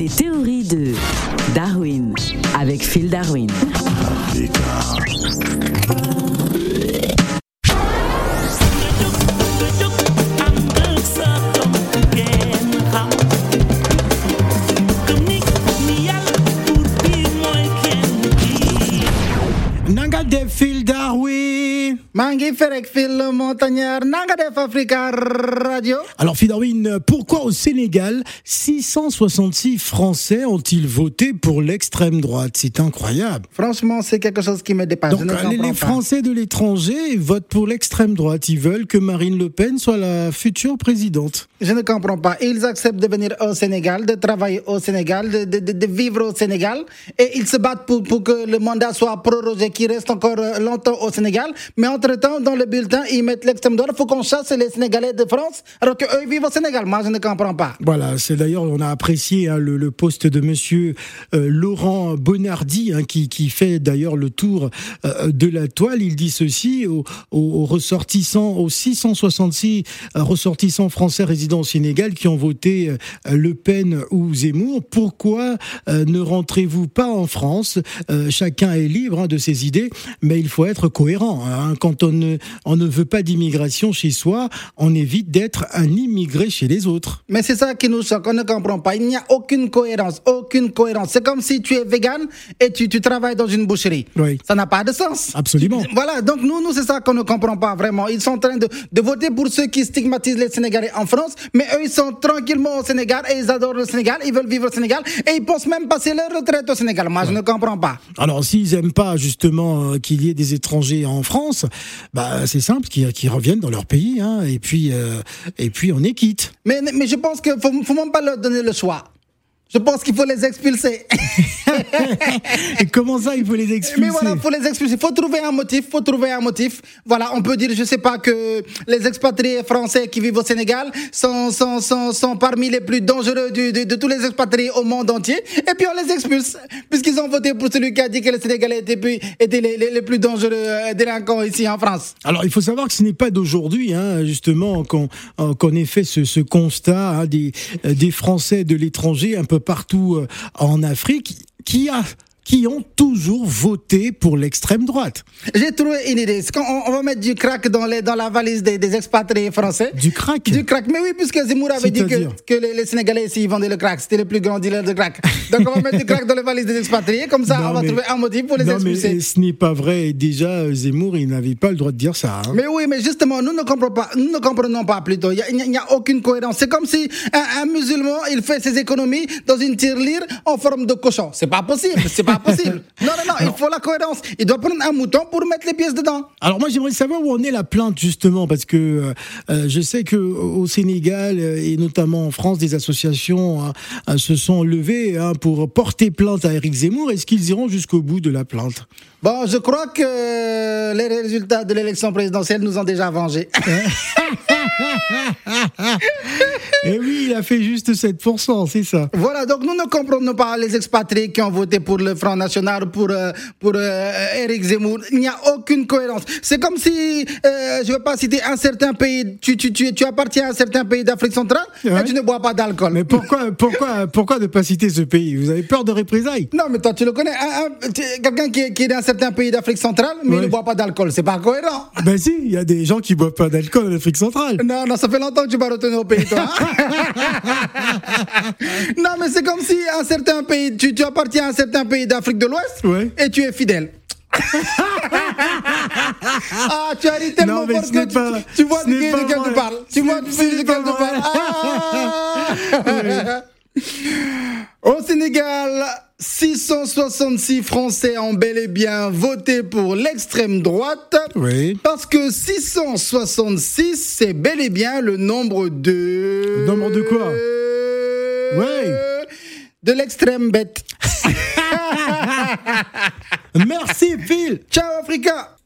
Les théories de Darwin avec Phil Darwin. Nanga de Phil Darwin. Mangi Ferek Phil le montagnard, Nanga def Africa Radio. Alors Phil Darwin, pourquoi au Sénégal 666 Français ont-ils voté pour l'extrême droite? C'est incroyable. Franchement, c'est quelque chose qui me dépasse. Donc je ne les- pas. Français de l'étranger votent pour l'extrême droite. Ils veulent que Marine Le Pen soit la future présidente. Je ne comprends pas. Ils acceptent de venir au Sénégal, de travailler au Sénégal, de, de- de- de vivre au Sénégal. Et ils se battent pour, pour que le mandat soit prorogé, qu'il reste encore euh, longtemps au Sénégal. Mais entre-temps, dans le bulletin, ils mettent l'extrême droite. Il faut qu'on chasse les Sénégalais de France, alors qu'eux vivent au Sénégal. Moi, je ne comprends pas. Voilà, c'est d'ailleurs, on a apprécié hein, le, poste de monsieur euh, Laurent Bonardi, hein, qui, qui fait d'ailleurs le tour euh, de la toile. Il dit ceci aux, ressortissants, aux 666 euh, ressortissants français résidant au Sénégal qui ont voté euh, Le Pen ou Zemmour. Pourquoi ne rentrez-vous pas en France? Chacun est libre hein, de ses idées, mais il faut être cohérent. Quand on ne, on ne veut pas d'immigration chez soi, on évite d'être un immigré chez les autres. Mais c'est ça qui nous choque, on ne comprend pas. Il n'y a aucune cohérence, aucune cohérence. C'est comme si tu es vegan et tu, tu travailles dans une boucherie. Oui. Ça n'a pas de sens. Absolument. Voilà, donc nous, nous c'est ça qu'on ne comprend pas vraiment. Ils sont en train de, de voter pour ceux qui stigmatisent les Sénégalais en France, mais eux, ils sont tranquillement au Sénégal et ils adorent le Sénégal, ils veulent vivre au Sénégal et ils pensent même passer leur retraite au Sénégal. Moi, je ne comprends pas. Alors, s'ils aiment pas justement euh, qu'il y ait des étrangers en France, bah c'est simple, qu'ils reviennent dans leur pays, hein, et puis euh, et puis on est quitte. Mais, mais je pense qu'il ne faut, faut même pas leur donner le choix. Je pense qu'il faut les expulser. Et comment ça, il faut les expulser Mais voilà, faut les expulser. Faut trouver un motif. Faut trouver un motif. Voilà, on peut dire, je sais pas, que les expatriés français qui vivent au Sénégal sont, sont, sont, sont parmi les plus dangereux de, de tous les expatriés au monde entier. Et puis on les expulse. Puisqu'ils ont voté pour celui qui a dit que les Sénégalais étaient, plus- étaient les, les, les plus dangereux euh, délinquants ici en France. Alors, il faut savoir que ce n'est pas d'aujourd'hui, hein, justement, qu'on euh, qu'on ait fait ce, ce constat hein, des, euh, des Français de l'étranger un peu partout euh, en Afrique qui a qui ont toujours voté pour l'extrême droite. J'ai trouvé une idée. On, on va mettre du crack dans, les, dans la valise des, des expatriés français. Du crack Du crack. Mais oui, puisque Zemmour avait dit que, les, les Sénégalais ici ils vendaient le crack. C'était le plus grand dealer de crack. Donc on va mettre du crack dans les valises des expatriés. Comme ça, Non, on va mais- trouver un motif pour les non, mais ce n'est pas vrai. Déjà, Zemmour, il n'avait pas le droit de dire ça. hein. Mais oui, mais justement, nous ne comprenons pas, nous ne comprenons pas plutôt. N'y a, il n'y a aucune cohérence. C'est comme si un, un musulman, il fait ses économies dans une tirelire en forme de cochon. C'est pas possible, c'est pas possible. Non, non, non, il faut la cohérence. Il doit prendre un mouton pour mettre les pièces dedans. Alors moi j'aimerais savoir où en est la plainte justement parce que euh, euh, je sais que au Sénégal euh, et notamment en France des associations hein, se sont levées hein, pour porter plainte à Éric Zemmour. Est-ce qu'ils iront jusqu'au bout de la plainte? Bon, je crois que les résultats de l'élection présidentielle nous ont déjà vengés. Eh oui, il a fait juste 7%, c'est ça. Voilà, donc nous ne comprenons pas les expatriés qui ont voté pour le Front National, pour, euh, pour euh, Éric Zemmour. Il n'y a aucune cohérence. C'est comme si, euh, je ne veux pas citer un certain pays, tu, tu, tu, tu appartiens à un certain pays d'Afrique centrale Ouais. et tu ne bois pas d'alcool. Mais pourquoi, pourquoi, pourquoi ne pas citer ce pays? Vous avez peur de représailles Non, mais toi, tu le connais. Quelqu'un qui, est- qui est d'un certain pays d'Afrique centrale, mais il ne boit pas d'alcool. C'est pas cohérent. Ben si, il y a des gens qui boivent pas d'alcool en Afrique centrale. Non, non, ça fait longtemps que tu vas retourner au pays, toi. non, mais c'est comme si un certain pays, tu, tu appartiens à un certain pays d'Afrique de l'Ouest Ouais. et tu es fidèle. ah, tu as ri tellement Non, mais fort que tu, pas- tu vois de quel tu parles. Tu vois de quel tu parles. Ah. Au Sénégal, 666 Français ont bel et bien voté pour l'extrême droite. Oui. Parce que 666, c'est bel et bien le nombre de... Le nombre de quoi? Ouais. De l'extrême bête. Merci Phil. Ciao Africa.